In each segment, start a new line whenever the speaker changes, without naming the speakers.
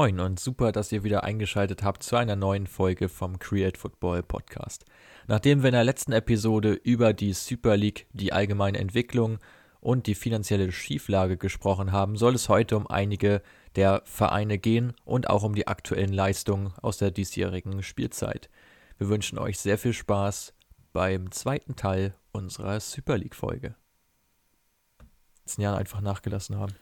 Moin und super, dass ihr wieder eingeschaltet habt zu einer neuen Folge vom Create Football Podcast. Nachdem wir in der letzten Episode über die Super League, die allgemeine Entwicklung und die finanzielle Schieflage gesprochen haben, soll es heute um einige der Vereine gehen und auch um die aktuellen Leistungen aus der diesjährigen Spielzeit. Wir wünschen euch sehr viel Spaß beim zweiten Teil unserer Super League Folge. Letzten Jahren einfach nachgelassen haben.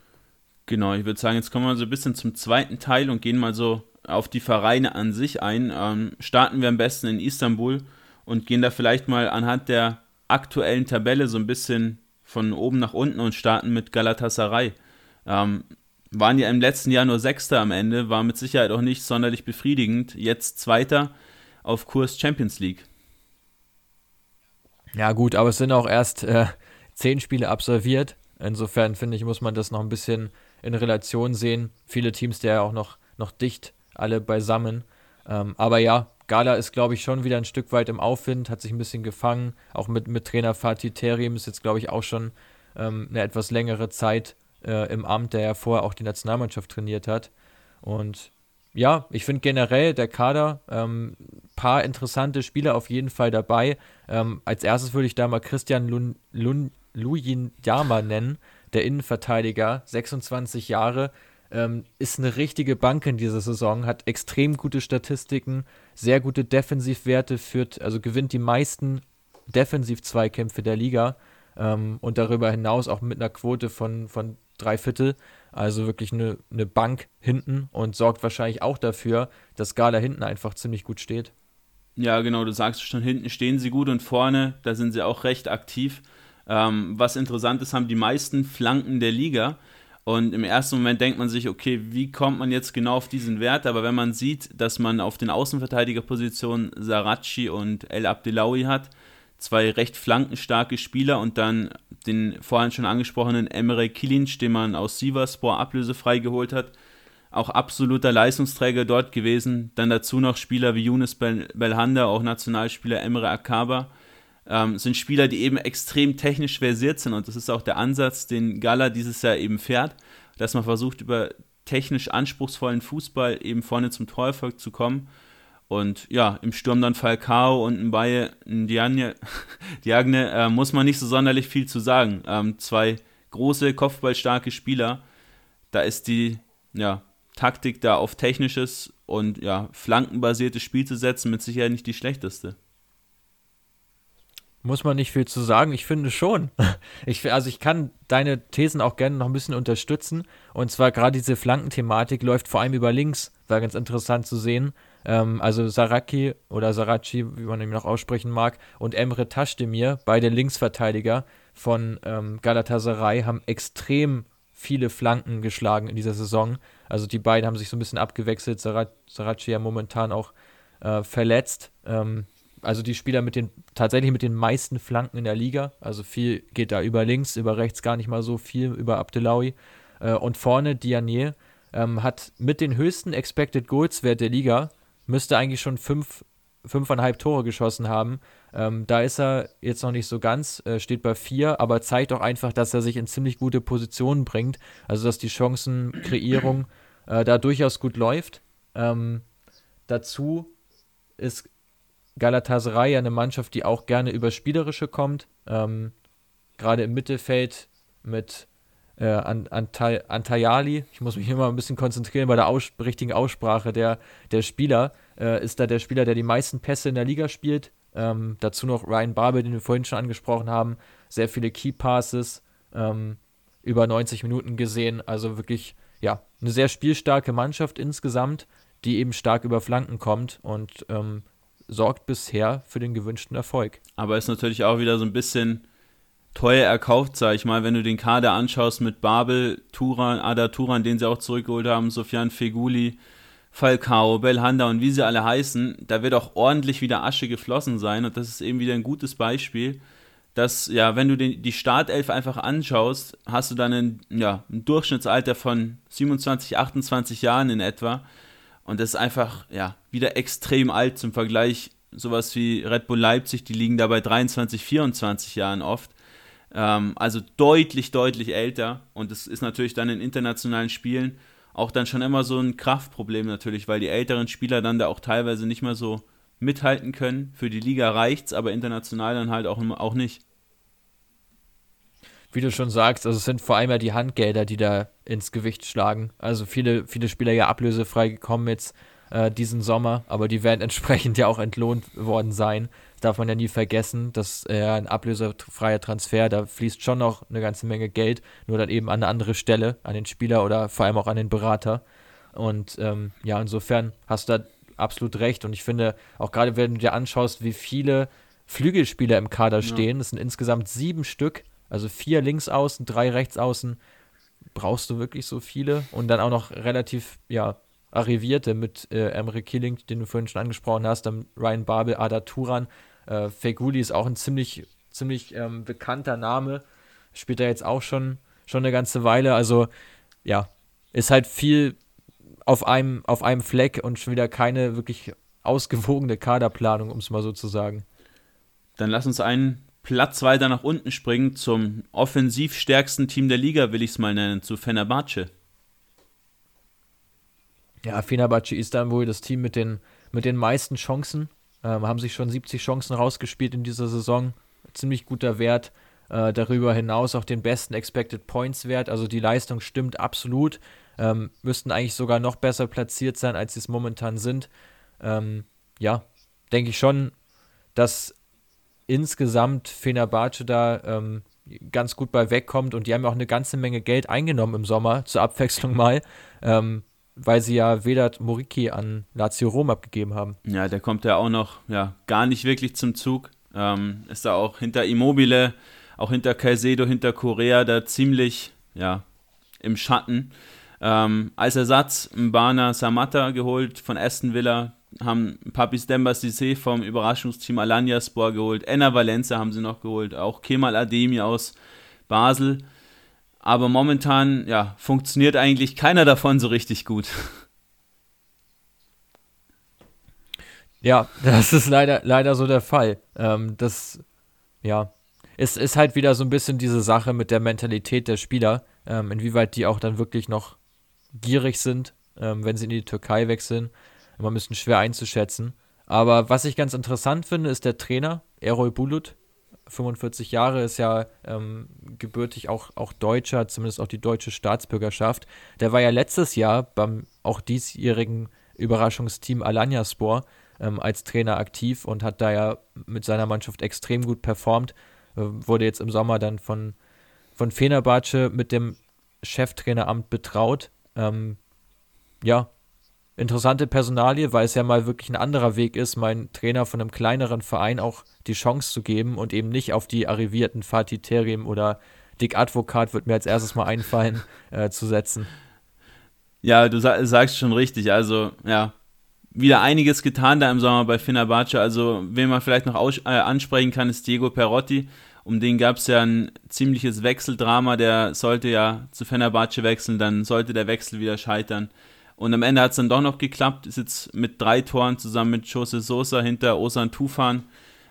Genau, ich würde sagen, jetzt kommen wir so ein bisschen zum zweiten Teil und gehen mal so auf die Vereine an sich ein. Ähm, starten wir am besten in Istanbul und gehen da vielleicht mal anhand der aktuellen Tabelle so ein bisschen von oben nach unten und starten mit Galatasaray. Ähm, waren ja im letzten Jahr nur Sechster am Ende, war mit Sicherheit auch nicht sonderlich befriedigend. Jetzt Zweiter auf Kurs Champions League.
Ja, gut, aber es sind auch erst äh, zehn Spiele absolviert. Insofern finde ich, muss man das noch ein bisschen in Relation sehen. Viele Teams, der ja auch noch, noch dicht alle beisammen. Ähm, aber ja, Gala ist, glaube ich, schon wieder ein Stück weit im Aufwind, hat sich ein bisschen gefangen. Auch mit, mit Trainer Fatih Terim ist jetzt, glaube ich, auch schon ähm, eine etwas längere Zeit äh, im Amt, der ja vorher auch die Nationalmannschaft trainiert hat. Und ja, ich finde generell der Kader, ähm, paar interessante Spieler auf jeden Fall dabei. Ähm, als erstes würde ich da mal Christian Lun, Lun, Lujin Yama nennen, der Innenverteidiger, 26 Jahre, ähm, ist eine richtige Bank in dieser Saison, hat extrem gute Statistiken, sehr gute Defensivwerte, führt, also gewinnt die meisten Defensiv-Zweikämpfe der Liga ähm, und darüber hinaus auch mit einer Quote von, von drei Viertel. Also wirklich eine, eine Bank hinten und sorgt wahrscheinlich auch dafür, dass Gala hinten einfach ziemlich gut steht.
Ja, genau, du sagst schon, hinten stehen sie gut und vorne, da sind sie auch recht aktiv. Ähm, was interessant ist, haben die meisten Flanken der Liga. Und im ersten Moment denkt man sich, okay, wie kommt man jetzt genau auf diesen Wert? Aber wenn man sieht, dass man auf den Außenverteidigerpositionen Sarachi und El Abdelawi hat, zwei recht flankenstarke Spieler und dann den vorhin schon angesprochenen Emre Kilinc, den man aus Sivaspor ablösefrei geholt hat, auch absoluter Leistungsträger dort gewesen. Dann dazu noch Spieler wie Yunus Belhanda, auch Nationalspieler Emre Akaba ähm, sind Spieler, die eben extrem technisch versiert sind und das ist auch der Ansatz, den Gala dieses Jahr eben fährt, dass man versucht, über technisch anspruchsvollen Fußball eben vorne zum Torerfolg zu kommen. Und ja, im Sturm dann Falcao und ein Baye Diagne, Diagne äh, muss man nicht so sonderlich viel zu sagen. Ähm, zwei große, kopfballstarke Spieler. Da ist die ja, Taktik da auf technisches und ja, flankenbasiertes Spiel zu setzen mit Sicherheit nicht die schlechteste.
Muss man nicht viel zu sagen? Ich finde schon. Ich, also ich kann deine Thesen auch gerne noch ein bisschen unterstützen. Und zwar gerade diese Flankenthematik läuft vor allem über links. War ganz interessant zu sehen. Ähm, also Saraki oder Sarachi, wie man ihn noch aussprechen mag, und Emre Taschdemir, beide Linksverteidiger von ähm, Galatasaray, haben extrem viele Flanken geschlagen in dieser Saison. Also die beiden haben sich so ein bisschen abgewechselt. Sarachi ja momentan auch äh, verletzt. Ähm, also die Spieler mit den tatsächlich mit den meisten Flanken in der Liga. Also viel geht da über links, über rechts gar nicht mal so viel, über Abdelawi. Äh, und vorne Dianier ähm, hat mit den höchsten Expected Goals Wert der Liga, müsste eigentlich schon fünf, fünfeinhalb Tore geschossen haben. Ähm, da ist er jetzt noch nicht so ganz, äh, steht bei vier, aber zeigt auch einfach, dass er sich in ziemlich gute Positionen bringt. Also dass die Chancenkreierung äh, da durchaus gut läuft. Ähm, dazu ist Galatasaray ja eine Mannschaft, die auch gerne über Spielerische kommt. Ähm, Gerade im Mittelfeld mit äh, Antay Antayali, ich muss mich immer ein bisschen konzentrieren bei der aus richtigen Aussprache der, der Spieler, äh, ist da der Spieler, der die meisten Pässe in der Liga spielt. Ähm, dazu noch Ryan Barber, den wir vorhin schon angesprochen haben. Sehr viele Key Passes, ähm, über 90 Minuten gesehen. Also wirklich, ja, eine sehr spielstarke Mannschaft insgesamt, die eben stark über Flanken kommt und ähm, sorgt bisher für den gewünschten Erfolg.
Aber ist natürlich auch wieder so ein bisschen teuer erkauft, sag ich mal, wenn du den Kader anschaust mit Babel, Turan, Ada Turan, den sie auch zurückgeholt haben, Sofian Feguli, Falcao, Belhanda und wie sie alle heißen, da wird auch ordentlich wieder Asche geflossen sein. Und das ist eben wieder ein gutes Beispiel, dass, ja, wenn du den, die Startelf einfach anschaust, hast du dann ein, ja, ein Durchschnittsalter von 27, 28 Jahren in etwa und das ist einfach, ja, wieder extrem alt zum Vergleich. Sowas wie Red Bull Leipzig, die liegen da bei 23, 24 Jahren oft. Ähm, also deutlich, deutlich älter. Und das ist natürlich dann in internationalen Spielen auch dann schon immer so ein Kraftproblem natürlich, weil die älteren Spieler dann da auch teilweise nicht mehr so mithalten können. Für die Liga reicht's, aber international dann halt auch, auch nicht.
Wie du schon sagst, also es sind vor allem ja die Handgelder, die da ins Gewicht schlagen. Also viele, viele Spieler ja ablösefrei gekommen jetzt äh, diesen Sommer, aber die werden entsprechend ja auch entlohnt worden sein. Das darf man ja nie vergessen, dass äh, ein ablösefreier Transfer, da fließt schon noch eine ganze Menge Geld, nur dann eben an eine andere Stelle, an den Spieler oder vor allem auch an den Berater. Und ähm, ja, insofern hast du da absolut recht. Und ich finde, auch gerade wenn du dir anschaust, wie viele Flügelspieler im Kader stehen, das sind insgesamt sieben Stück, also vier links außen, drei rechts außen, brauchst du wirklich so viele. Und dann auch noch relativ, ja, arrivierte mit äh, Emre Killing, den du vorhin schon angesprochen hast, dann Ryan Babel, Ada Turan, äh, Feguli ist auch ein ziemlich, ziemlich ähm, bekannter Name, spielt er jetzt auch schon, schon eine ganze Weile, also ja, ist halt viel auf einem, auf einem Fleck und schon wieder keine wirklich ausgewogene Kaderplanung, um es mal so zu sagen.
Dann lass uns einen Platz weiter nach unten springen zum offensiv stärksten Team der Liga, will ich es mal nennen, zu Fenerbahce.
Ja, Fenerbahce Istanbul, das Team mit den, mit den meisten Chancen, ähm, haben sich schon 70 Chancen rausgespielt in dieser Saison. Ziemlich guter Wert. Äh, darüber hinaus auch den besten Expected Points Wert. Also die Leistung stimmt absolut ähm, müssten eigentlich sogar noch besser platziert sein, als sie es momentan sind. Ähm, ja, denke ich schon, dass insgesamt Fenerbahce da ähm, ganz gut bei wegkommt und die haben auch eine ganze Menge Geld eingenommen im Sommer, zur Abwechslung mal, ähm, weil sie ja Vedat Moriki an Lazio Rom abgegeben haben.
Ja, der kommt ja auch noch ja, gar nicht wirklich zum Zug. Ähm, ist da auch hinter Immobile, auch hinter Caicedo, hinter Korea da ziemlich ja, im Schatten. Ähm, als Ersatz Mbana Samata geholt von Aston Villa, haben Papis Demba Sissé vom Überraschungsteam Alanya Spor geholt, Enna Valencia haben sie noch geholt, auch Kemal Ademi aus Basel. Aber momentan, ja, funktioniert eigentlich keiner davon so richtig gut.
Ja, das ist leider, leider so der Fall. Ähm, das, ja, es ist halt wieder so ein bisschen diese Sache mit der Mentalität der Spieler, ähm, inwieweit die auch dann wirklich noch gierig sind, ähm, wenn sie in die Türkei wechseln. Immer ein bisschen schwer einzuschätzen. Aber was ich ganz interessant finde, ist der Trainer, Erol Bulut. 45 Jahre ist ja ähm, gebürtig auch, auch Deutscher, zumindest auch die deutsche Staatsbürgerschaft. Der war ja letztes Jahr beim auch diesjährigen Überraschungsteam Alanyaspor ähm, als Trainer aktiv und hat da ja mit seiner Mannschaft extrem gut performt. Äh, wurde jetzt im Sommer dann von, von Fenerbahce mit dem Cheftraineramt betraut ähm, ja, interessante Personalie, weil es ja mal wirklich ein anderer Weg ist, meinen Trainer von einem kleineren Verein auch die Chance zu geben und eben nicht auf die arrivierten Fatih Terim oder Dick Advokat wird mir als erstes mal einfallen, äh, zu setzen.
Ja, du sagst schon richtig. Also, ja, wieder einiges getan da im Sommer bei Fenerbahce. Also, wen man vielleicht noch äh, ansprechen kann, ist Diego Perotti. Um den gab es ja ein ziemliches Wechseldrama. Der sollte ja zu Fenerbahce wechseln, dann sollte der Wechsel wieder scheitern. Und am Ende hat es dann doch noch geklappt. Ist jetzt mit drei Toren zusammen mit Jose Sosa hinter Osan Tufan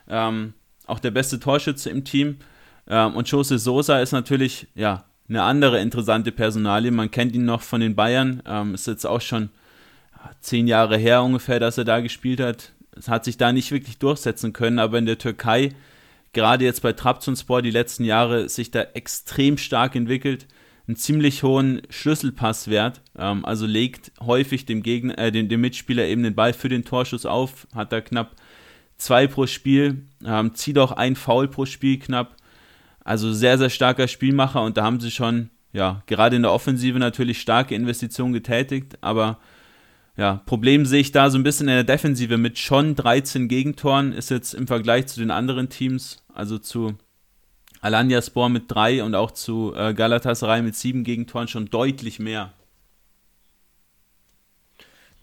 ähm, auch der beste Torschütze im Team. Ähm, und Jose Sosa ist natürlich ja eine andere interessante Personalie. Man kennt ihn noch von den Bayern. Ähm, ist jetzt auch schon zehn Jahre her ungefähr, dass er da gespielt hat. Es hat sich da nicht wirklich durchsetzen können, aber in der Türkei gerade jetzt bei Trabzonspor die letzten Jahre sich da extrem stark entwickelt, einen ziemlich hohen Schlüsselpasswert, ähm, also legt häufig dem, Gegner, äh, dem, dem, Mitspieler eben den Ball für den Torschuss auf, hat da knapp zwei pro Spiel, ähm, zieht auch ein Foul pro Spiel knapp, also sehr, sehr starker Spielmacher und da haben sie schon, ja, gerade in der Offensive natürlich starke Investitionen getätigt, aber ja, Problem sehe ich da so ein bisschen in der Defensive mit schon 13 Gegentoren, ist jetzt im Vergleich zu den anderen Teams, also zu Alanyaspor mit 3 und auch zu äh, Galatasaray mit 7 Gegentoren schon deutlich mehr.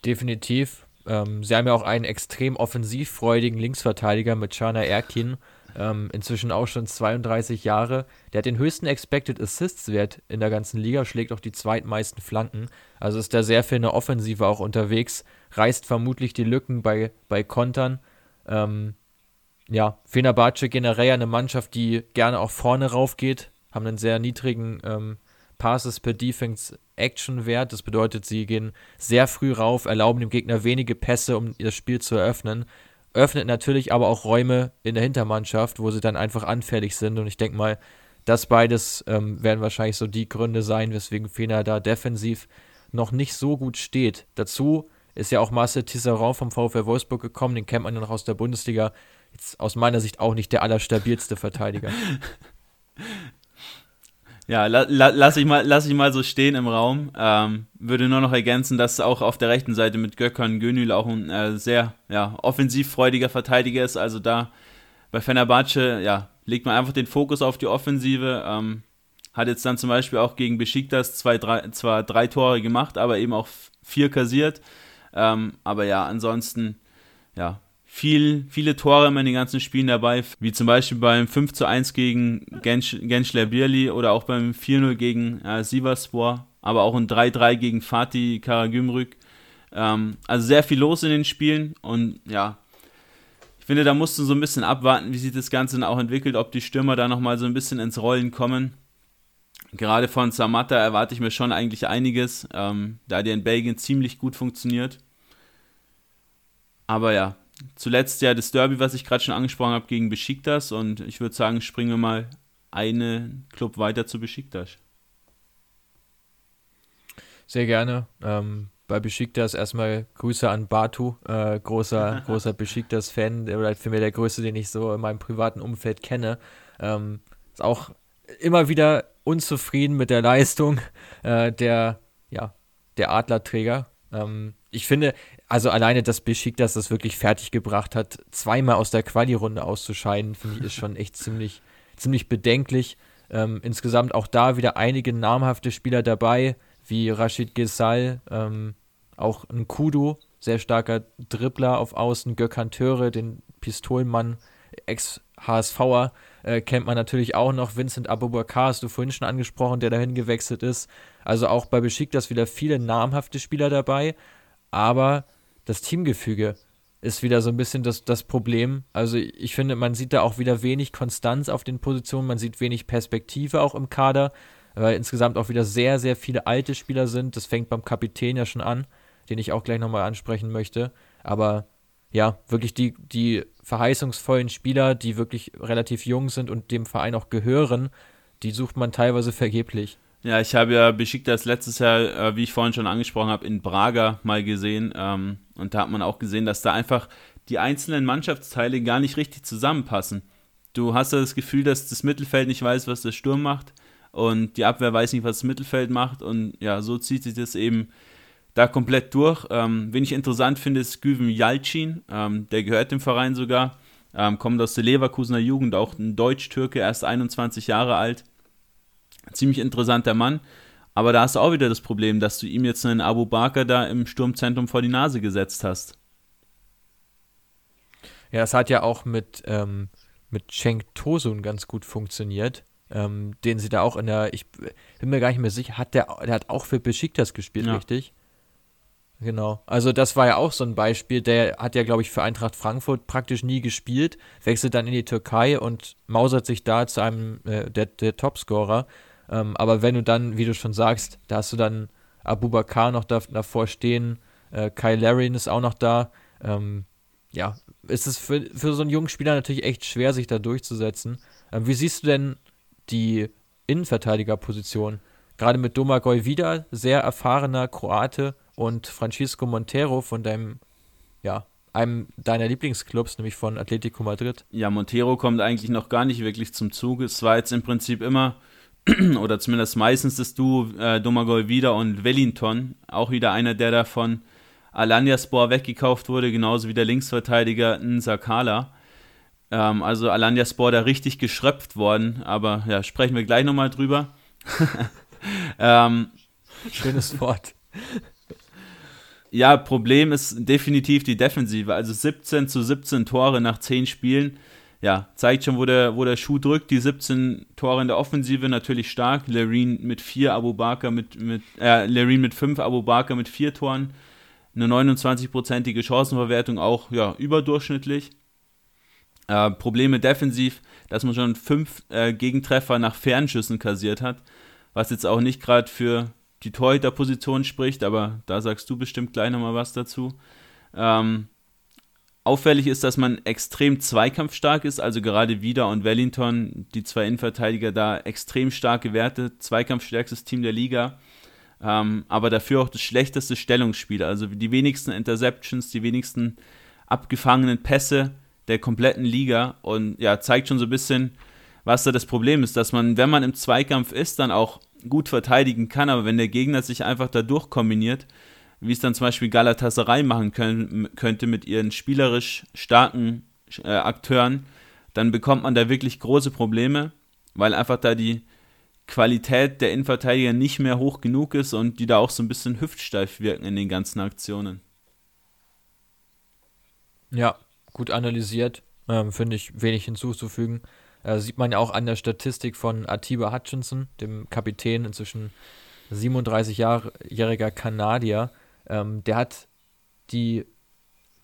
Definitiv. Ähm, sie haben ja auch einen extrem offensivfreudigen Linksverteidiger mit Chana Erkin, ähm, inzwischen auch schon 32 Jahre. Der hat den höchsten Expected Assists-Wert in der ganzen Liga, schlägt auch die zweitmeisten Flanken. Also ist da sehr viel in der Offensive auch unterwegs, reißt vermutlich die Lücken bei, bei Kontern. Ähm, ja, Fenerbahce generell eine Mannschaft, die gerne auch vorne rauf geht, haben einen sehr niedrigen ähm, Passes per Defense Action Wert. Das bedeutet, sie gehen sehr früh rauf, erlauben dem Gegner wenige Pässe, um das Spiel zu eröffnen. Öffnet natürlich aber auch Räume in der Hintermannschaft, wo sie dann einfach anfällig sind. Und ich denke mal, das beides ähm, werden wahrscheinlich so die Gründe sein, weswegen Fener da defensiv noch nicht so gut steht. Dazu ist ja auch Marcel Tisserand vom VfL Wolfsburg gekommen, den kennt man ja noch aus der Bundesliga. Jetzt aus meiner Sicht auch nicht der allerstabilste Verteidiger.
Ja, la, la, lass, ich mal, lass ich mal so stehen im Raum. Ähm, würde nur noch ergänzen, dass auch auf der rechten Seite mit Gökhan Gönül auch ein äh, sehr ja, offensivfreudiger Verteidiger ist. Also da bei Fenerbahce, ja, legt man einfach den Fokus auf die Offensive. Ähm, hat jetzt dann zum Beispiel auch gegen Besiktas zwei, drei, zwar drei Tore gemacht, aber eben auch vier kassiert. Ähm, aber ja, ansonsten, ja, viel, viele Tore immer in den ganzen Spielen dabei, wie zum Beispiel beim 5 zu 1 gegen Gensch, Genschler Birli oder auch beim 4-0 gegen äh, Sivaspor, aber auch ein 3-3 gegen Fatih Karagümrük. Ähm, also sehr viel los in den Spielen und ja, ich finde, da musst du so ein bisschen abwarten, wie sich das Ganze dann auch entwickelt, ob die Stürmer da nochmal so ein bisschen ins Rollen kommen. Gerade von Samatta erwarte ich mir schon eigentlich einiges, ähm, da der in Belgien ziemlich gut funktioniert. Aber ja, zuletzt ja das Derby, was ich gerade schon angesprochen habe, gegen Besiktas und ich würde sagen, springen wir mal einen Club weiter zu Besiktas.
Sehr gerne. Ähm, bei Besiktas erstmal Grüße an Batu, äh, großer, großer Besiktas-Fan, der vielleicht für mich der größte, den ich so in meinem privaten Umfeld kenne. Ähm, ist auch immer wieder unzufrieden mit der Leistung äh, der, ja, der Adlerträger. Ähm, ich finde, also alleine, dass Besiktas das wirklich fertig gebracht hat, zweimal aus der Quali-Runde auszuscheiden, finde ich, ist schon echt ziemlich, ziemlich bedenklich. Ähm, insgesamt auch da wieder einige namhafte Spieler dabei, wie Rashid Gesal, ähm, auch ein Kudu, sehr starker Dribbler auf Außen, Gökhan Töre, den Pistolenmann, Ex-HSVer, äh, kennt man natürlich auch noch. Vincent Abubakar hast du vorhin schon angesprochen, der dahin gewechselt ist. Also auch bei Besiktas wieder viele namhafte Spieler dabei, aber das Teamgefüge ist wieder so ein bisschen das, das Problem. Also ich finde, man sieht da auch wieder wenig Konstanz auf den Positionen, man sieht wenig Perspektive auch im Kader, weil insgesamt auch wieder sehr, sehr viele alte Spieler sind. Das fängt beim Kapitän ja schon an, den ich auch gleich nochmal ansprechen möchte. Aber ja, wirklich die, die verheißungsvollen Spieler, die wirklich relativ jung sind und dem Verein auch gehören, die sucht man teilweise vergeblich.
Ja, ich habe ja Besiktas letztes Jahr, äh, wie ich vorhin schon angesprochen habe, in Braga mal gesehen. Ähm, und da hat man auch gesehen, dass da einfach die einzelnen Mannschaftsteile gar nicht richtig zusammenpassen. Du hast ja das Gefühl, dass das Mittelfeld nicht weiß, was der Sturm macht. Und die Abwehr weiß nicht, was das Mittelfeld macht. Und ja, so zieht sich das eben da komplett durch. Ähm, wen ich interessant finde, ist Güven Yalcin. Ähm, der gehört dem Verein sogar. Ähm, kommt aus der Leverkusener Jugend, auch ein Deutsch-Türke, erst 21 Jahre alt ziemlich interessanter Mann. Aber da hast du auch wieder das Problem, dass du ihm jetzt einen Abu Bakr da im Sturmzentrum vor die Nase gesetzt hast.
Ja, es hat ja auch mit, ähm, mit Cenk Tosun ganz gut funktioniert. Ähm, den sie da auch in der, ich bin mir gar nicht mehr sicher, hat der, der hat auch für Besiktas gespielt, ja. richtig? Genau. Also das war ja auch so ein Beispiel, der hat ja, glaube ich, für Eintracht Frankfurt praktisch nie gespielt, wechselt dann in die Türkei und mausert sich da zu einem äh, der, der Topscorer. Ähm, aber wenn du dann, wie du schon sagst, da hast du dann Abu Bakar noch da, davor stehen, äh, Kyle Larin ist auch noch da. Ähm, ja, ist es für, für so einen jungen Spieler natürlich echt schwer, sich da durchzusetzen. Ähm, wie siehst du denn die Innenverteidigerposition? Gerade mit Domagoj wieder, sehr erfahrener Kroate und Francisco Montero von deinem, ja, einem deiner Lieblingsclubs, nämlich von Atletico Madrid.
Ja, Montero kommt eigentlich noch gar nicht wirklich zum Zug. Es war jetzt im Prinzip immer oder zumindest meistens das Duo äh, Domagoj wieder und Wellington, auch wieder einer, der da von Alanyaspor weggekauft wurde, genauso wie der Linksverteidiger Nsakala. Ähm, also Alanyaspor da richtig geschröpft worden, aber ja, sprechen wir gleich nochmal drüber.
ähm, Schönes Wort.
Ja, Problem ist definitiv die Defensive. Also 17 zu 17 Tore nach 10 Spielen ja, zeigt schon, wo der, wo der Schuh drückt. Die 17 Tore in der Offensive natürlich stark. Lereen mit 4, Abu Bakr mit, mit, äh, Lereen mit 5, Abu Bakr mit 4 Toren. Eine 29-prozentige Chancenverwertung auch, ja, überdurchschnittlich. Äh, Probleme defensiv, dass man schon 5 äh, Gegentreffer nach Fernschüssen kassiert hat. was jetzt auch nicht gerade für die Torhüterposition spricht, aber da sagst du bestimmt gleich nochmal was dazu. Ähm, auffällig ist, dass man extrem zweikampfstark ist, also gerade Wieder und Wellington, die zwei Innenverteidiger da extrem starke Werte, zweikampfstärkstes Team der Liga, ähm, aber dafür auch das schlechteste Stellungsspiel, also die wenigsten Interceptions, die wenigsten abgefangenen Pässe der kompletten Liga. Und ja, zeigt schon so ein bisschen, was da das Problem ist, dass man, wenn man im Zweikampf ist, dann auch gut verteidigen kann, aber wenn der Gegner sich einfach da durchkombiniert, wie es dann zum Beispiel Galatasaray machen können, könnte mit ihren spielerisch starken äh, Akteuren, dann bekommt man da wirklich große Probleme, weil einfach da die Qualität der Innenverteidiger nicht mehr hoch genug ist und die da auch so ein bisschen hüftsteif wirken in den ganzen Aktionen.
Ja, gut analysiert. Ähm, Finde ich wenig hinzuzufügen. Äh, sieht man ja auch an der Statistik von Atiba Hutchinson, dem Kapitän, inzwischen 37-jähriger Kanadier. Ähm, der hat die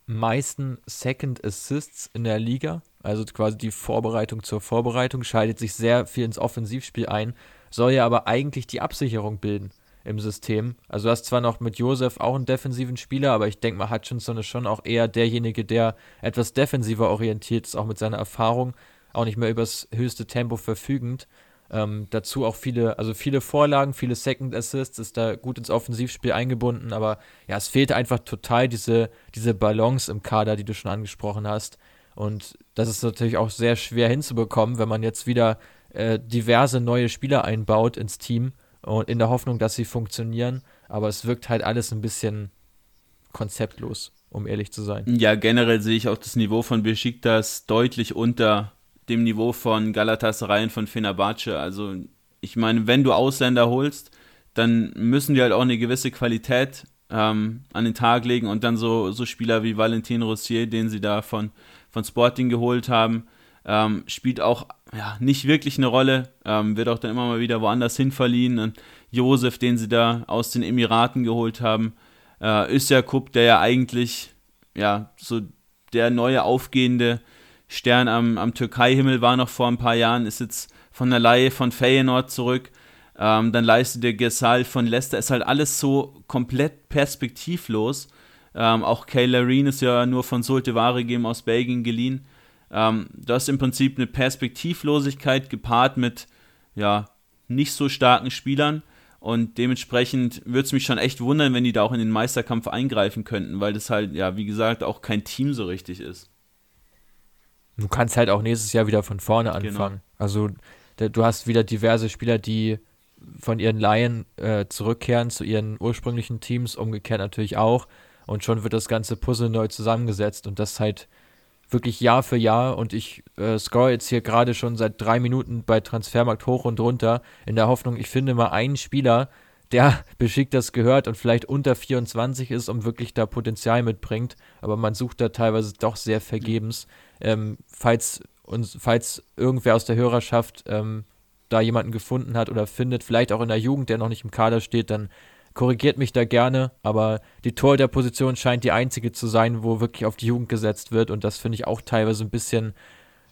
meisten Second Assists in der Liga, also quasi die Vorbereitung zur Vorbereitung, schaltet sich sehr viel ins Offensivspiel ein, soll ja aber eigentlich die Absicherung bilden im System. Also du hast zwar noch mit Josef auch einen defensiven Spieler, aber ich denke mal, Hutchinson ist schon auch eher derjenige, der etwas defensiver orientiert ist, auch mit seiner Erfahrung auch nicht mehr übers höchste Tempo verfügend. Ähm, dazu auch viele, also viele Vorlagen, viele Second Assists, ist da gut ins Offensivspiel eingebunden, aber ja, es fehlte einfach total diese, diese Balance im Kader, die du schon angesprochen hast. Und das ist natürlich auch sehr schwer hinzubekommen, wenn man jetzt wieder äh, diverse neue Spieler einbaut ins Team und in der Hoffnung, dass sie funktionieren. Aber es wirkt halt alles ein bisschen konzeptlos, um ehrlich zu sein.
Ja, generell sehe ich auch das Niveau von Besiktas deutlich unter dem Niveau von Galatasaray und von Fenerbahce. Also ich meine, wenn du Ausländer holst, dann müssen die halt auch eine gewisse Qualität ähm, an den Tag legen und dann so, so Spieler wie Valentin Rossier, den sie da von, von Sporting geholt haben, ähm, spielt auch ja, nicht wirklich eine Rolle, ähm, wird auch dann immer mal wieder woanders hin verliehen. Und Josef, den sie da aus den Emiraten geholt haben, äh, Kup, der ja eigentlich ja so der neue aufgehende Stern am, am Türkei-Himmel war noch vor ein paar Jahren, ist jetzt von der Laie von Feyenoord zurück. Ähm, dann leistet der Gesal von Leicester. Ist halt alles so komplett perspektivlos. Ähm, auch Kay Lareen ist ja nur von Solte Ware gegeben aus Belgien geliehen. Ähm, das ist im Prinzip eine Perspektivlosigkeit gepaart mit ja, nicht so starken Spielern. Und dementsprechend würde es mich schon echt wundern, wenn die da auch in den Meisterkampf eingreifen könnten, weil das halt, ja, wie gesagt, auch kein Team so richtig ist.
Du kannst halt auch nächstes Jahr wieder von vorne genau. anfangen. Genau. Also du hast wieder diverse Spieler, die von ihren Laien äh, zurückkehren zu ihren ursprünglichen Teams, umgekehrt natürlich auch. Und schon wird das ganze Puzzle neu zusammengesetzt und das halt wirklich Jahr für Jahr. Und ich äh, scroll jetzt hier gerade schon seit drei Minuten bei Transfermarkt hoch und runter, in der Hoffnung, ich finde mal einen Spieler, der beschickt das gehört und vielleicht unter 24 ist und wirklich da Potenzial mitbringt. Aber man sucht da teilweise doch sehr vergebens. Ähm, falls, uns, falls irgendwer aus der Hörerschaft ähm, da jemanden gefunden hat oder findet, vielleicht auch in der Jugend, der noch nicht im Kader steht, dann korrigiert mich da gerne, aber die Tor der Position scheint die einzige zu sein, wo wirklich auf die Jugend gesetzt wird und das finde ich auch teilweise ein bisschen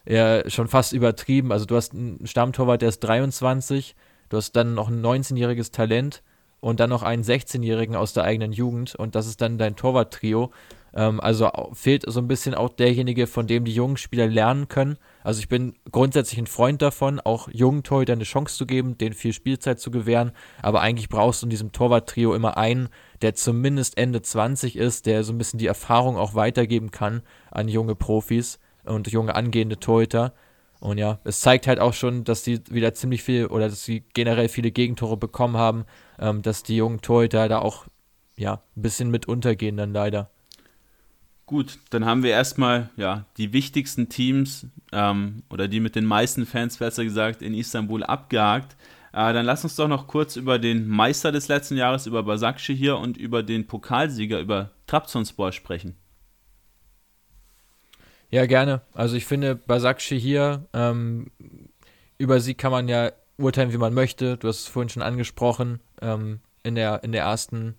ja, schon fast übertrieben. Also du hast einen Stammtorwart, der ist 23, du hast dann noch ein 19-jähriges Talent und dann noch einen 16-jährigen aus der eigenen Jugend und das ist dann dein Torwart-Trio. Ähm, also fehlt so ein bisschen auch derjenige, von dem die jungen Spieler lernen können. Also ich bin grundsätzlich ein Freund davon, auch jungen Torhütern eine Chance zu geben, denen viel Spielzeit zu gewähren. Aber eigentlich brauchst du in diesem Torwart-Trio immer einen, der zumindest Ende 20 ist, der so ein bisschen die Erfahrung auch weitergeben kann an junge Profis und junge angehende Torhüter. Und ja, es zeigt halt auch schon, dass sie wieder ziemlich viel oder dass sie generell viele Gegentore bekommen haben, ähm, dass die jungen Torhüter da auch ja ein bisschen mit untergehen dann leider.
Gut, dann haben wir erstmal ja, die wichtigsten Teams ähm, oder die mit den meisten Fans, besser gesagt, in Istanbul abgehakt. Äh, dann lass uns doch noch kurz über den Meister des letzten Jahres, über Basakci hier und über den Pokalsieger, über Trabzonspor sprechen.
Ja, gerne. Also ich finde Basakci hier, ähm, über sie kann man ja urteilen, wie man möchte. Du hast es vorhin schon angesprochen, ähm, in, der, in der ersten,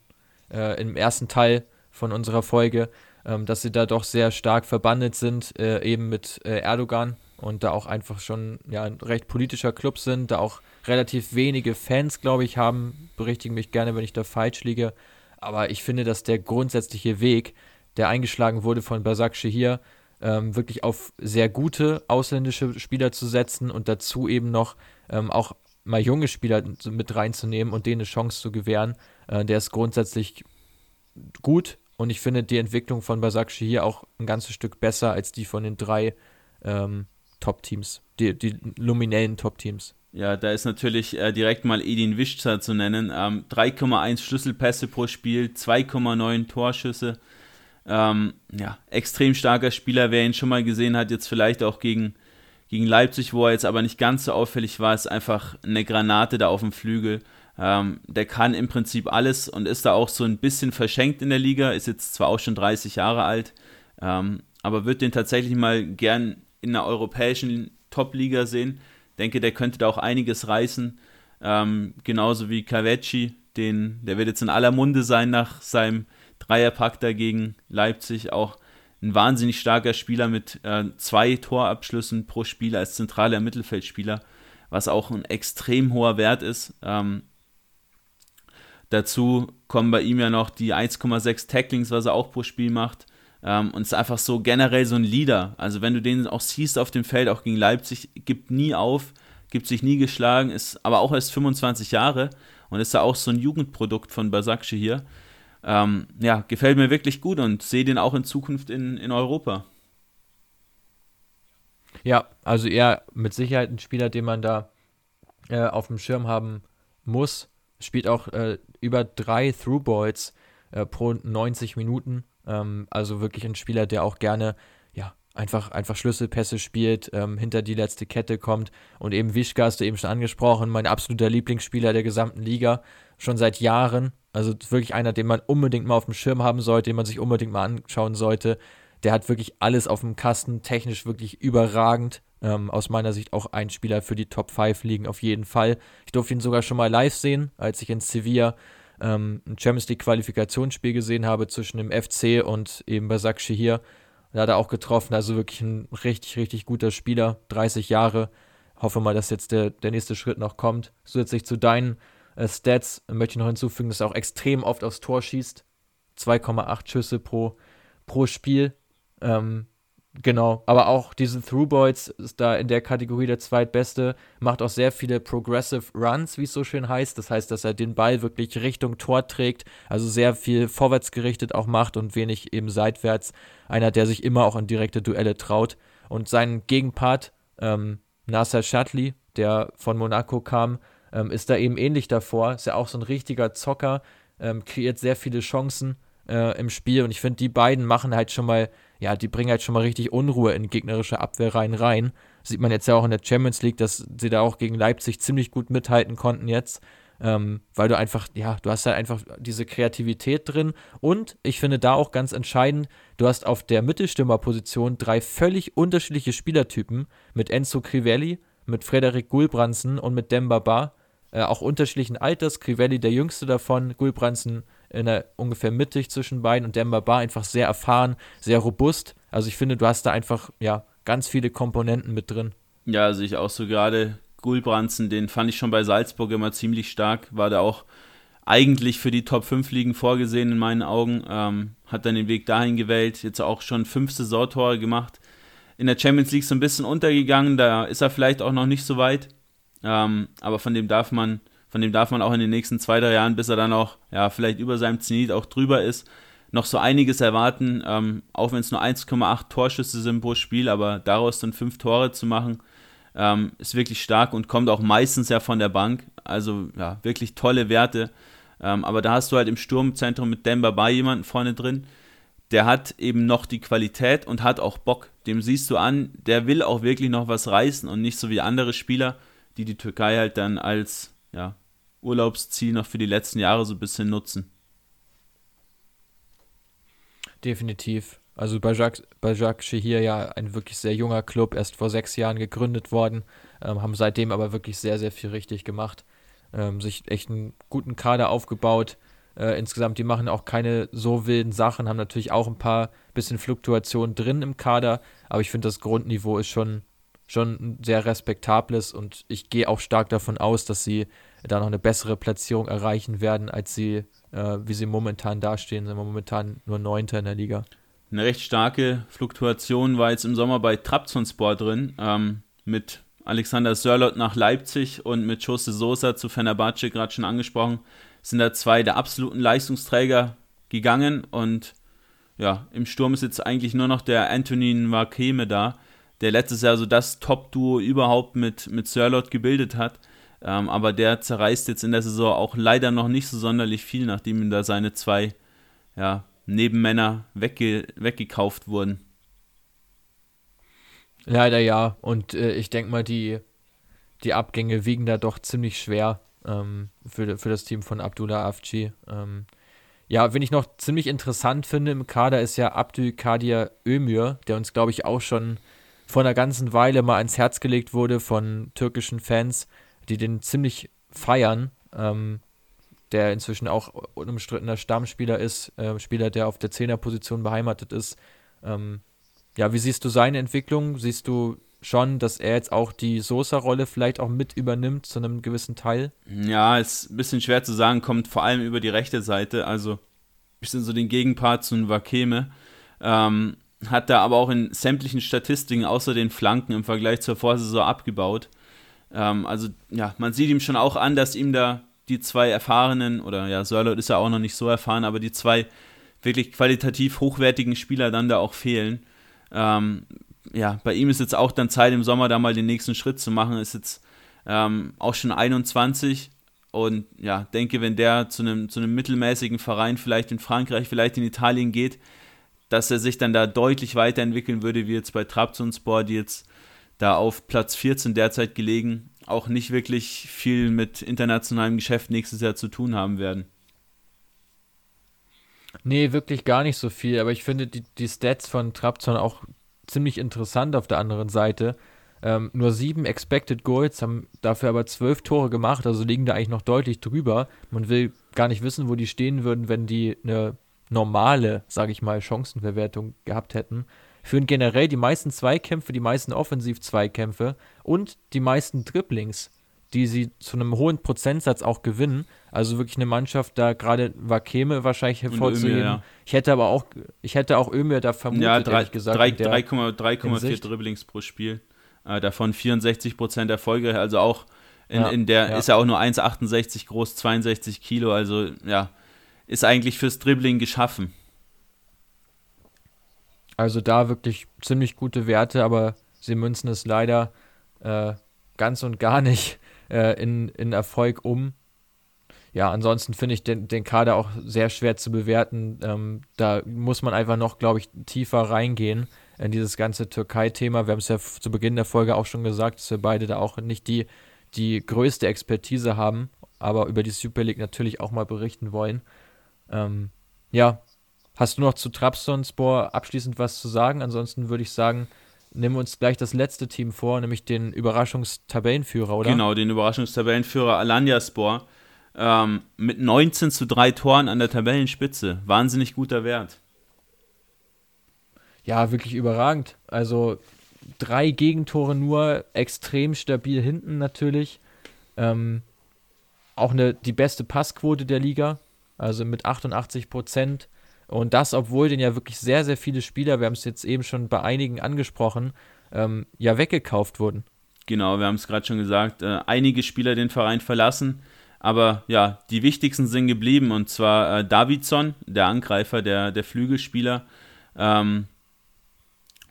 äh, im ersten Teil von unserer Folge ähm, dass sie da doch sehr stark verbandet sind, äh, eben mit äh, Erdogan, und da auch einfach schon ja, ein recht politischer Club sind, da auch relativ wenige Fans, glaube ich, haben. Berichtigen mich gerne, wenn ich da falsch liege. Aber ich finde, dass der grundsätzliche Weg, der eingeschlagen wurde von Basakce hier, ähm, wirklich auf sehr gute ausländische Spieler zu setzen und dazu eben noch ähm, auch mal junge Spieler mit reinzunehmen und denen eine Chance zu gewähren, äh, der ist grundsätzlich gut. Und ich finde die Entwicklung von Basakci hier auch ein ganzes Stück besser als die von den drei ähm, Top-Teams, die, die luminellen Top-Teams.
Ja, da ist natürlich äh, direkt mal Edin Wischzer zu nennen. Ähm, 3,1 Schlüsselpässe pro Spiel, 2,9 Torschüsse. Ähm, ja, extrem starker Spieler. Wer ihn schon mal gesehen hat, jetzt vielleicht auch gegen, gegen Leipzig, wo er jetzt aber nicht ganz so auffällig war, ist einfach eine Granate da auf dem Flügel. Ähm, der kann im Prinzip alles und ist da auch so ein bisschen verschenkt in der Liga. Ist jetzt zwar auch schon 30 Jahre alt, ähm, aber wird den tatsächlich mal gern in einer europäischen Top-Liga sehen. Denke, der könnte da auch einiges reißen. Ähm, genauso wie Cavecci, den, der wird jetzt in aller Munde sein nach seinem Dreierpack da gegen Leipzig. Auch ein wahnsinnig starker Spieler mit äh, zwei Torabschlüssen pro Spiel als zentraler Mittelfeldspieler, was auch ein extrem hoher Wert ist. Ähm, dazu kommen bei ihm ja noch die 1,6 Tacklings, was er auch pro Spiel macht. Ähm, und ist einfach so generell so ein Leader. Also wenn du den auch siehst auf dem Feld, auch gegen Leipzig, gibt nie auf, gibt sich nie geschlagen, ist aber auch erst 25 Jahre und ist da auch so ein Jugendprodukt von Basakci hier. Ähm, ja, gefällt mir wirklich gut und sehe den auch in Zukunft in, in Europa.
Ja, also er mit Sicherheit ein Spieler, den man da äh, auf dem Schirm haben muss. Spielt auch äh, über drei Throughballs äh, pro 90 Minuten. Ähm, also wirklich ein Spieler, der auch gerne ja, einfach, einfach Schlüsselpässe spielt, ähm, hinter die letzte Kette kommt. Und eben Wischka hast du eben schon angesprochen, mein absoluter Lieblingsspieler der gesamten Liga, schon seit Jahren. Also wirklich einer, den man unbedingt mal auf dem Schirm haben sollte, den man sich unbedingt mal anschauen sollte. Der hat wirklich alles auf dem Kasten, technisch wirklich überragend. Ähm, aus meiner Sicht auch ein Spieler für die Top 5 liegen, auf jeden Fall. Ich durfte ihn sogar schon mal live sehen, als ich in Sevilla ähm, ein Champions League Qualifikationsspiel gesehen habe zwischen dem FC und eben Basakci hier. Da hat er auch getroffen, also wirklich ein richtig, richtig guter Spieler, 30 Jahre. Hoffe mal, dass jetzt der, der nächste Schritt noch kommt. Zusätzlich zu deinen äh, Stats möchte ich noch hinzufügen, dass er auch extrem oft aufs Tor schießt. 2,8 Schüsse pro, pro Spiel. Ähm, Genau, aber auch diese Throughboys ist da in der Kategorie der zweitbeste, macht auch sehr viele Progressive Runs, wie es so schön heißt. Das heißt, dass er den Ball wirklich Richtung Tor trägt, also sehr viel vorwärts gerichtet auch macht und wenig eben seitwärts. Einer, der sich immer auch an direkte Duelle traut. Und sein Gegenpart, ähm, Nasser Shatli, der von Monaco kam, ähm, ist da eben ähnlich davor. Ist ja auch so ein richtiger Zocker, ähm, kreiert sehr viele Chancen äh, im Spiel und ich finde, die beiden machen halt schon mal ja, die bringen halt schon mal richtig Unruhe in gegnerische Abwehrreihen rein. Sieht man jetzt ja auch in der Champions League, dass sie da auch gegen Leipzig ziemlich gut mithalten konnten jetzt. Ähm, weil du einfach, ja, du hast halt einfach diese Kreativität drin und ich finde da auch ganz entscheidend, du hast auf der Mittelstürmerposition drei völlig unterschiedliche Spielertypen mit Enzo Crivelli, mit Frederik Gulbransen und mit Demba Ba, äh, auch unterschiedlichen Alters, Crivelli der jüngste davon, Gulbransen in der ungefähr mittig zwischen beiden und Demba Ba einfach sehr erfahren, sehr robust. Also ich finde, du hast da einfach ja ganz viele Komponenten mit drin.
Ja, also ich auch so gerade Gulbranzen, den fand ich schon bei Salzburg immer ziemlich stark, war da auch eigentlich für die Top 5 Ligen vorgesehen in meinen Augen, ähm, hat dann den Weg dahin gewählt, jetzt auch schon fünf Saisontore gemacht. In der Champions League so ein bisschen untergegangen, da ist er vielleicht auch noch nicht so weit, ähm, aber von dem darf man von dem darf man auch in den nächsten zwei, drei Jahren, bis er dann auch, ja, vielleicht über seinem Zenit auch drüber ist, noch so einiges erwarten, ähm, auch wenn es nur 1,8 Torschüsse sind pro Spiel, aber daraus dann fünf Tore zu machen, ähm, ist wirklich stark und kommt auch meistens ja von der Bank. Also ja, wirklich tolle Werte. Ähm, aber da hast du halt im Sturmzentrum mit Demba bei jemanden vorne drin, der hat eben noch die Qualität und hat auch Bock. Dem siehst du an, der will auch wirklich noch was reißen und nicht so wie andere Spieler, die die Türkei halt dann als ja, Urlaubsziel noch für die letzten Jahre so ein bisschen nutzen.
Definitiv. Also bei Jacques, hier ja ein wirklich sehr junger Club, erst vor sechs Jahren gegründet worden, ähm, haben seitdem aber wirklich sehr, sehr viel richtig gemacht. Ähm, sich echt einen guten Kader aufgebaut. Äh, insgesamt, die machen auch keine so wilden Sachen, haben natürlich auch ein paar bisschen Fluktuationen drin im Kader, aber ich finde, das Grundniveau ist schon schon ein sehr respektables und ich gehe auch stark davon aus, dass sie da noch eine bessere Platzierung erreichen werden, als sie, äh, wie sie momentan dastehen. Sind wir momentan nur Neunter in der Liga.
Eine recht starke Fluktuation war jetzt im Sommer bei Trabzonspor drin, ähm, mit Alexander Sörlot nach Leipzig und mit Jose Sosa zu Fenerbahce, gerade schon angesprochen, sind da zwei der absoluten Leistungsträger gegangen und ja, im Sturm ist jetzt eigentlich nur noch der Anthony Nwakeme da, der letztes Jahr so das Top-Duo überhaupt mit, mit Sörlot gebildet hat. Ähm, aber der zerreißt jetzt in der Saison auch leider noch nicht so sonderlich viel, nachdem ihm da seine zwei ja, Nebenmänner wegge weggekauft wurden.
Leider ja. Und äh, ich denke mal, die, die Abgänge wiegen da doch ziemlich schwer ähm, für, für das Team von Abdullah Afci. Ähm, ja, wen ich noch ziemlich interessant finde im Kader ist ja Abdul Kadir Ömür, der uns, glaube ich, auch schon vor einer ganzen Weile mal ans Herz gelegt wurde von türkischen Fans, die den ziemlich feiern. Ähm, der inzwischen auch unumstrittener Stammspieler ist, äh, Spieler, der auf der Zehnerposition beheimatet ist. Ähm, ja, wie siehst du seine Entwicklung? Siehst du schon, dass er jetzt auch die Sosa-Rolle vielleicht auch mit übernimmt zu einem gewissen Teil?
Ja, ist ein bisschen schwer zu sagen, kommt vor allem über die rechte Seite, also ein bisschen so den Gegenpart zu Wakeme. Ähm, hat da aber auch in sämtlichen Statistiken außer den Flanken im Vergleich zur Vorsaison abgebaut. Ähm, also ja, man sieht ihm schon auch an, dass ihm da die zwei erfahrenen, oder ja, Sörlot ist ja auch noch nicht so erfahren, aber die zwei wirklich qualitativ hochwertigen Spieler dann da auch fehlen. Ähm, ja, bei ihm ist jetzt auch dann Zeit im Sommer da mal den nächsten Schritt zu machen. Ist jetzt ähm, auch schon 21 und ja, denke, wenn der zu einem, zu einem mittelmäßigen Verein vielleicht in Frankreich, vielleicht in Italien geht, dass er sich dann da deutlich weiterentwickeln würde, wie jetzt bei Trabzonspor, die jetzt da auf Platz 14 derzeit gelegen, auch nicht wirklich viel mit internationalem Geschäft nächstes Jahr zu tun haben werden.
Nee, wirklich gar nicht so viel, aber ich finde die, die Stats von Trabzon auch ziemlich interessant auf der anderen Seite. Ähm, nur sieben Expected Goals, haben dafür aber zwölf Tore gemacht, also liegen da eigentlich noch deutlich drüber. Man will gar nicht wissen, wo die stehen würden, wenn die eine normale, sage ich mal, Chancenverwertung gehabt hätten. Führen generell die meisten Zweikämpfe, die meisten Offensiv-Zweikämpfe und die meisten Dribblings, die sie zu einem hohen Prozentsatz auch gewinnen. Also wirklich eine Mannschaft, da gerade Wakeme wahrscheinlich hervorzuheben. Ja. Ich hätte aber auch, ich hätte auch Ömir da vermutet, ja,
drei, gesagt. 3,4 Dribblings pro Spiel. Äh, davon 64 Prozent Erfolge, also auch in, ja, in der, ja. ist ja auch nur 1,68 groß, 62 Kilo, also ja, ist eigentlich fürs Dribbling geschaffen.
Also da wirklich ziemlich gute Werte, aber sie münzen es leider äh, ganz und gar nicht äh, in, in Erfolg um. Ja, ansonsten finde ich den, den Kader auch sehr schwer zu bewerten. Ähm, da muss man einfach noch, glaube ich, tiefer reingehen in dieses ganze Türkei-Thema. Wir haben es ja zu Beginn der Folge auch schon gesagt, dass wir beide da auch nicht die, die größte Expertise haben, aber über die Super League natürlich auch mal berichten wollen. Ähm, ja, hast du noch zu Trabzonspor abschließend was zu sagen? Ansonsten würde ich sagen, nehmen wir uns gleich das letzte Team vor, nämlich den Überraschungstabellenführer, oder?
Genau, den Überraschungstabellenführer Alanyaspor ähm, mit 19 zu 3 Toren an der Tabellenspitze. Wahnsinnig guter Wert.
Ja, wirklich überragend. Also drei Gegentore nur, extrem stabil hinten natürlich. Ähm, auch eine, die beste Passquote der Liga, also mit 88 Prozent. Und das, obwohl den ja wirklich sehr, sehr viele Spieler, wir haben es jetzt eben schon bei einigen angesprochen, ähm, ja weggekauft wurden.
Genau, wir haben es gerade schon gesagt, äh, einige Spieler den Verein verlassen, aber ja, die wichtigsten sind geblieben und zwar äh, Davidson, der Angreifer, der, der Flügelspieler ähm,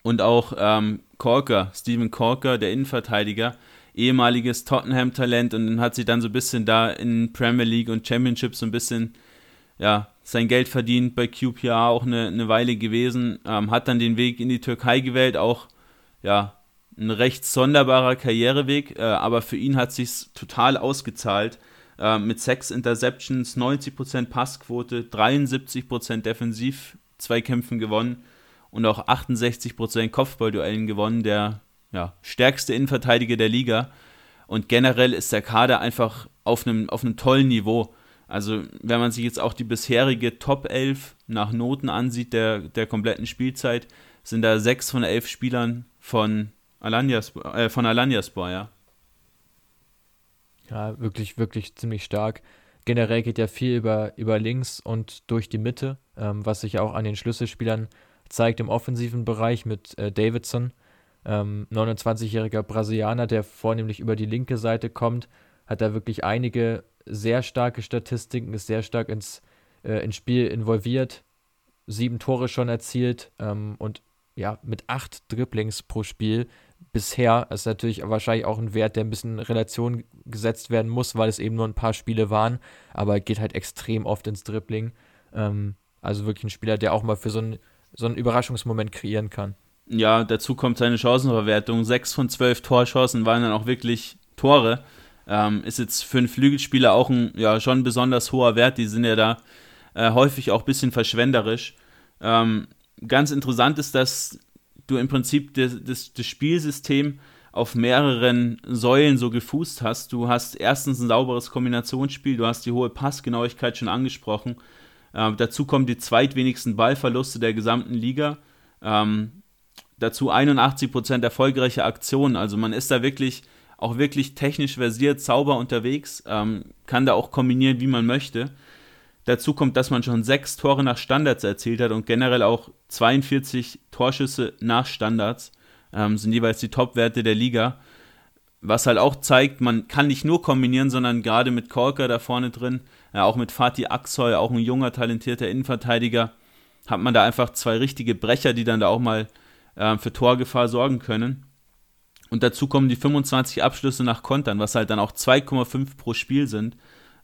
und auch ähm, Corker, Steven Corker, der Innenverteidiger, ehemaliges Tottenham-Talent und hat sich dann so ein bisschen da in Premier League und Championship so ein bisschen ja, sein Geld verdient bei QPR auch eine, eine Weile gewesen, ähm, hat dann den Weg in die Türkei gewählt, auch ja, ein recht sonderbarer Karriereweg, äh, aber für ihn hat sich total ausgezahlt. Äh, mit sechs Interceptions, 90% Passquote, 73% Defensiv-Zweikämpfen gewonnen und auch 68% Kopfballduellen gewonnen, der ja, stärkste Innenverteidiger der Liga. Und generell ist der Kader einfach auf einem, auf einem tollen Niveau. Also, wenn man sich jetzt auch die bisherige Top 11 nach Noten ansieht, der, der kompletten Spielzeit, sind da sechs von elf Spielern von Alanyaspor, äh, von Alanyaspor, ja.
Ja, wirklich, wirklich ziemlich stark. Generell geht ja viel über, über links und durch die Mitte, ähm, was sich auch an den Schlüsselspielern zeigt im offensiven Bereich mit äh, Davidson, ähm, 29-jähriger Brasilianer, der vornehmlich über die linke Seite kommt, hat da wirklich einige sehr starke Statistiken, ist sehr stark ins, äh, ins Spiel involviert, sieben Tore schon erzielt ähm, und ja, mit acht Dribblings pro Spiel bisher ist natürlich wahrscheinlich auch ein Wert, der ein bisschen in Relation gesetzt werden muss, weil es eben nur ein paar Spiele waren, aber geht halt extrem oft ins Dribbling. Ähm, also wirklich ein Spieler, der auch mal für so einen, so einen Überraschungsmoment kreieren kann.
Ja, dazu kommt seine Chancenverwertung. Sechs von zwölf Torchancen waren dann auch wirklich Tore. Ähm, ist jetzt für einen Flügelspieler auch ein ja, schon besonders hoher Wert. Die sind ja da äh, häufig auch ein bisschen verschwenderisch. Ähm, ganz interessant ist, dass du im Prinzip das, das, das Spielsystem auf mehreren Säulen so gefußt hast. Du hast erstens ein sauberes Kombinationsspiel, du hast die hohe Passgenauigkeit schon angesprochen. Ähm, dazu kommen die zweitwenigsten Ballverluste der gesamten Liga. Ähm, dazu 81% erfolgreiche Aktionen. Also man ist da wirklich auch wirklich technisch versiert, sauber unterwegs, ähm, kann da auch kombinieren, wie man möchte. Dazu kommt, dass man schon sechs Tore nach Standards erzielt hat und generell auch 42 Torschüsse nach Standards ähm, sind jeweils die Top-Werte der Liga. Was halt auch zeigt, man kann nicht nur kombinieren, sondern gerade mit Korker da vorne drin, ja, auch mit Fatih Aksoy, auch ein junger, talentierter Innenverteidiger, hat man da einfach zwei richtige Brecher, die dann da auch mal äh, für Torgefahr sorgen können. Und dazu kommen die 25 Abschlüsse nach Kontern, was halt dann auch 2,5 pro Spiel sind.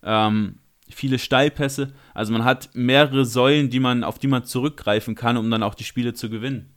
Ähm, viele Steilpässe. Also man hat mehrere Säulen, die man, auf die man zurückgreifen kann, um dann auch die Spiele zu gewinnen.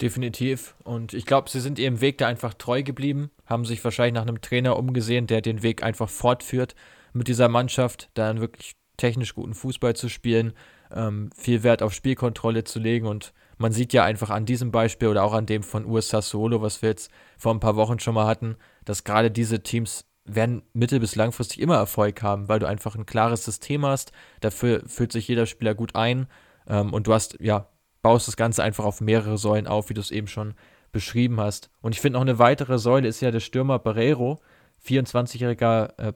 Definitiv. Und ich glaube, sie sind ihrem Weg da einfach treu geblieben, haben sich wahrscheinlich nach einem Trainer umgesehen, der den Weg einfach fortführt mit dieser Mannschaft, dann wirklich technisch guten Fußball zu spielen, ähm, viel Wert auf Spielkontrolle zu legen und man sieht ja einfach an diesem Beispiel oder auch an dem von USA Solo, was wir jetzt vor ein paar Wochen schon mal hatten, dass gerade diese Teams werden mittel- bis langfristig immer Erfolg haben, weil du einfach ein klares System hast. Dafür fühlt sich jeder Spieler gut ein ähm, und du hast, ja, baust das Ganze einfach auf mehrere Säulen auf, wie du es eben schon beschrieben hast. Und ich finde noch eine weitere Säule ist ja der Stürmer Barreiro, 24-jähriger äh,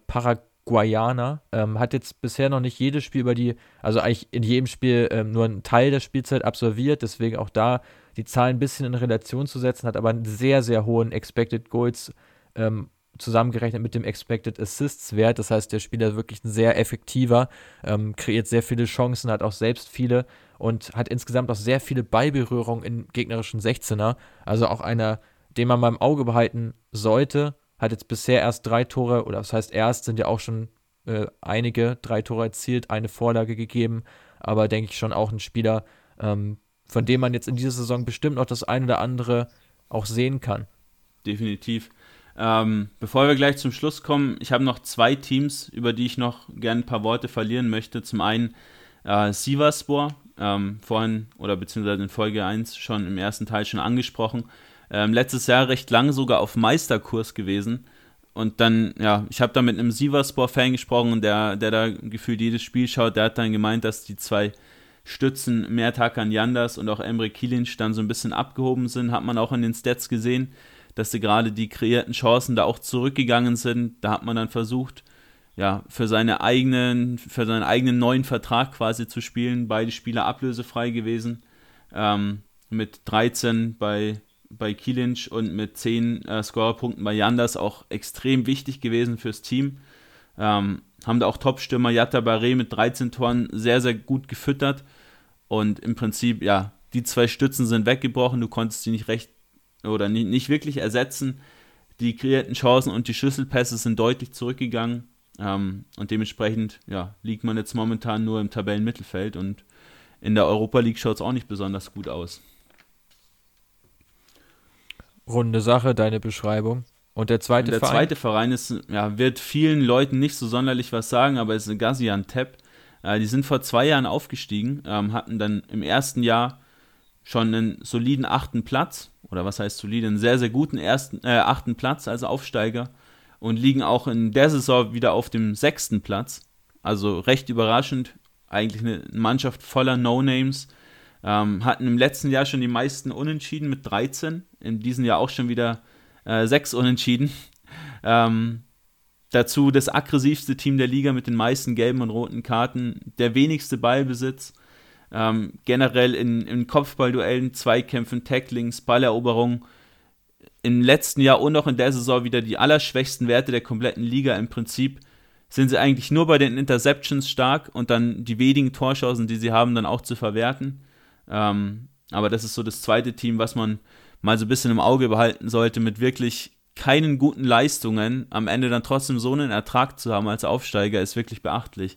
Paraguayaner, ähm, hat jetzt bisher noch nicht jedes Spiel über die, also eigentlich in jedem Spiel ähm, nur einen Teil der Spielzeit absolviert, deswegen auch da die Zahlen ein bisschen in Relation zu setzen, hat aber einen sehr, sehr hohen Expected Goals ähm, zusammengerechnet mit dem Expected Assists Wert. Das heißt, der Spieler ist wirklich ein sehr effektiver, ähm, kreiert sehr viele Chancen, hat auch selbst viele und hat insgesamt auch sehr viele Ballberührungen in gegnerischen 16er. Also auch einer, den man beim Auge behalten sollte. Hat jetzt bisher erst drei Tore, oder das heißt erst, sind ja auch schon äh, einige, drei Tore erzielt, eine Vorlage gegeben. Aber denke ich schon auch ein Spieler, ähm, von dem man jetzt in dieser Saison bestimmt noch das ein oder andere auch sehen kann.
Definitiv. Ähm, bevor wir gleich zum Schluss kommen, ich habe noch zwei Teams, über die ich noch gerne ein paar Worte verlieren möchte. Zum einen äh, Sivaspor, ähm, vorhin oder beziehungsweise in Folge 1 schon im ersten Teil schon angesprochen. Ähm, letztes Jahr recht lang sogar auf Meisterkurs gewesen. Und dann, ja, ich habe da mit einem Sivaspor-Fan gesprochen, der, der da gefühlt jedes Spiel schaut. Der hat dann gemeint, dass die zwei Stützen, Mertakan Yandas und auch Emre Kilinc, dann so ein bisschen abgehoben sind. Hat man auch in den Stats gesehen dass sie gerade die kreierten Chancen da auch zurückgegangen sind. Da hat man dann versucht, ja, für, seine eigenen, für seinen eigenen neuen Vertrag quasi zu spielen. Beide Spieler ablösefrei gewesen. Ähm, mit 13 bei, bei Kielinch und mit 10 äh, Scorerpunkten bei Janders auch extrem wichtig gewesen fürs Team. Ähm, haben da auch Top-Stürmer Yatta Barre mit 13 Toren sehr, sehr gut gefüttert. Und im Prinzip, ja, die zwei Stützen sind weggebrochen. Du konntest sie nicht recht oder nicht, nicht wirklich ersetzen. Die kreierten Chancen und die Schlüsselpässe sind deutlich zurückgegangen. Ähm, und dementsprechend ja, liegt man jetzt momentan nur im Tabellenmittelfeld und in der Europa League schaut es auch nicht besonders gut aus.
Runde Sache, deine Beschreibung. Und der zweite
und der
Verein?
zweite Verein ist, ja, wird vielen Leuten nicht so sonderlich was sagen, aber es ist Gaziantep. Äh, die sind vor zwei Jahren aufgestiegen, ähm, hatten dann im ersten Jahr schon einen soliden achten Platz, oder was heißt solide, einen sehr, sehr guten ersten, äh, achten Platz als Aufsteiger und liegen auch in der Saison wieder auf dem sechsten Platz. Also recht überraschend, eigentlich eine Mannschaft voller No-Names, Ähm, hatten im letzten Jahr schon die meisten Unentschieden mit 13, in diesem Jahr auch schon wieder äh, sechs Unentschieden. Ähm, dazu das aggressivste Team der Liga mit den meisten gelben und roten Karten, der wenigste Ballbesitz, ähm, generell in, in Kopfballduellen, Zweikämpfen, Tacklings, Balleroberungen. Im letzten Jahr und auch in der Saison wieder die allerschwächsten Werte der kompletten Liga im Prinzip sind sie eigentlich nur bei den Interceptions stark und dann die wenigen Torschancen, die sie haben, dann auch zu verwerten. Ähm, aber das ist so das zweite Team, was man mal so ein bisschen im Auge behalten sollte, mit wirklich keinen guten Leistungen am Ende dann trotzdem so einen Ertrag zu haben als Aufsteiger, ist wirklich beachtlich.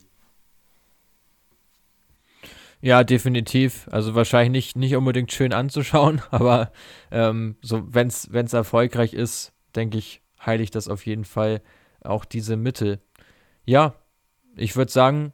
Ja, definitiv. Also wahrscheinlich nicht, nicht unbedingt schön anzuschauen, aber ähm, so, wenn es erfolgreich ist, denke ich, heiligt das auf jeden Fall auch diese Mittel. Ja, ich würde sagen,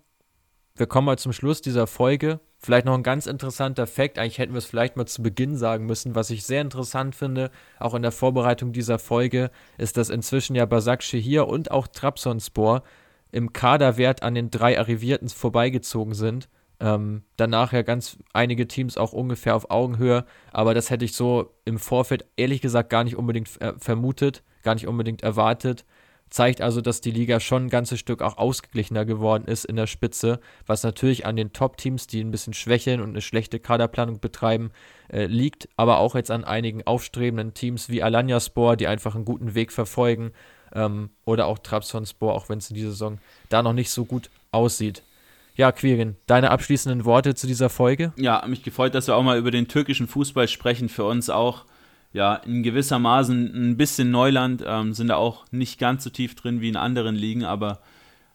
wir kommen mal zum Schluss dieser Folge. Vielleicht noch ein ganz interessanter Fakt, eigentlich hätten wir es vielleicht mal zu Beginn sagen müssen, was ich sehr interessant finde, auch in der Vorbereitung dieser Folge, ist, dass inzwischen ja Basak hier und auch Trabzonspor im Kaderwert an den drei Arrivierten vorbeigezogen sind. Ähm, danach ja ganz einige Teams auch ungefähr auf Augenhöhe, aber das hätte ich so im Vorfeld ehrlich gesagt gar nicht unbedingt äh, vermutet, gar nicht unbedingt erwartet. Zeigt also, dass die Liga schon ein ganzes Stück auch ausgeglichener geworden ist in der Spitze, was natürlich an den Top-Teams, die ein bisschen schwächeln und eine schlechte Kaderplanung betreiben, äh, liegt, aber auch jetzt an einigen aufstrebenden Teams wie Alanyaspor, die einfach einen guten Weg verfolgen, ähm, oder auch Trabzonspor, auch wenn es in dieser Saison da noch nicht so gut aussieht. Ja, Quirin, deine abschließenden Worte zu dieser Folge?
Ja, mich gefreut, dass wir auch mal über den türkischen Fußball sprechen. Für uns auch ja, in gewissermaßen ein bisschen Neuland, ähm, sind da auch nicht ganz so tief drin wie in anderen Ligen, aber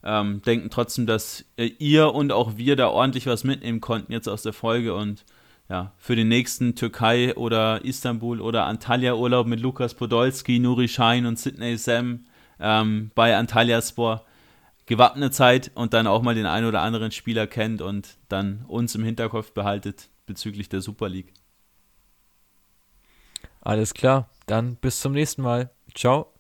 ähm, denken trotzdem, dass äh, ihr und auch wir da ordentlich was mitnehmen konnten jetzt aus der Folge und ja, für den nächsten Türkei oder Istanbul oder Antalya Urlaub mit Lukas Podolski, Nuri Schein und Sidney Sam ähm, bei Antalya Sport gewappnet seid und dann auch mal den einen oder anderen Spieler kennt und dann uns im Hinterkopf behaltet bezüglich der Super League.
Alles klar, dann bis zum nächsten Mal. Ciao.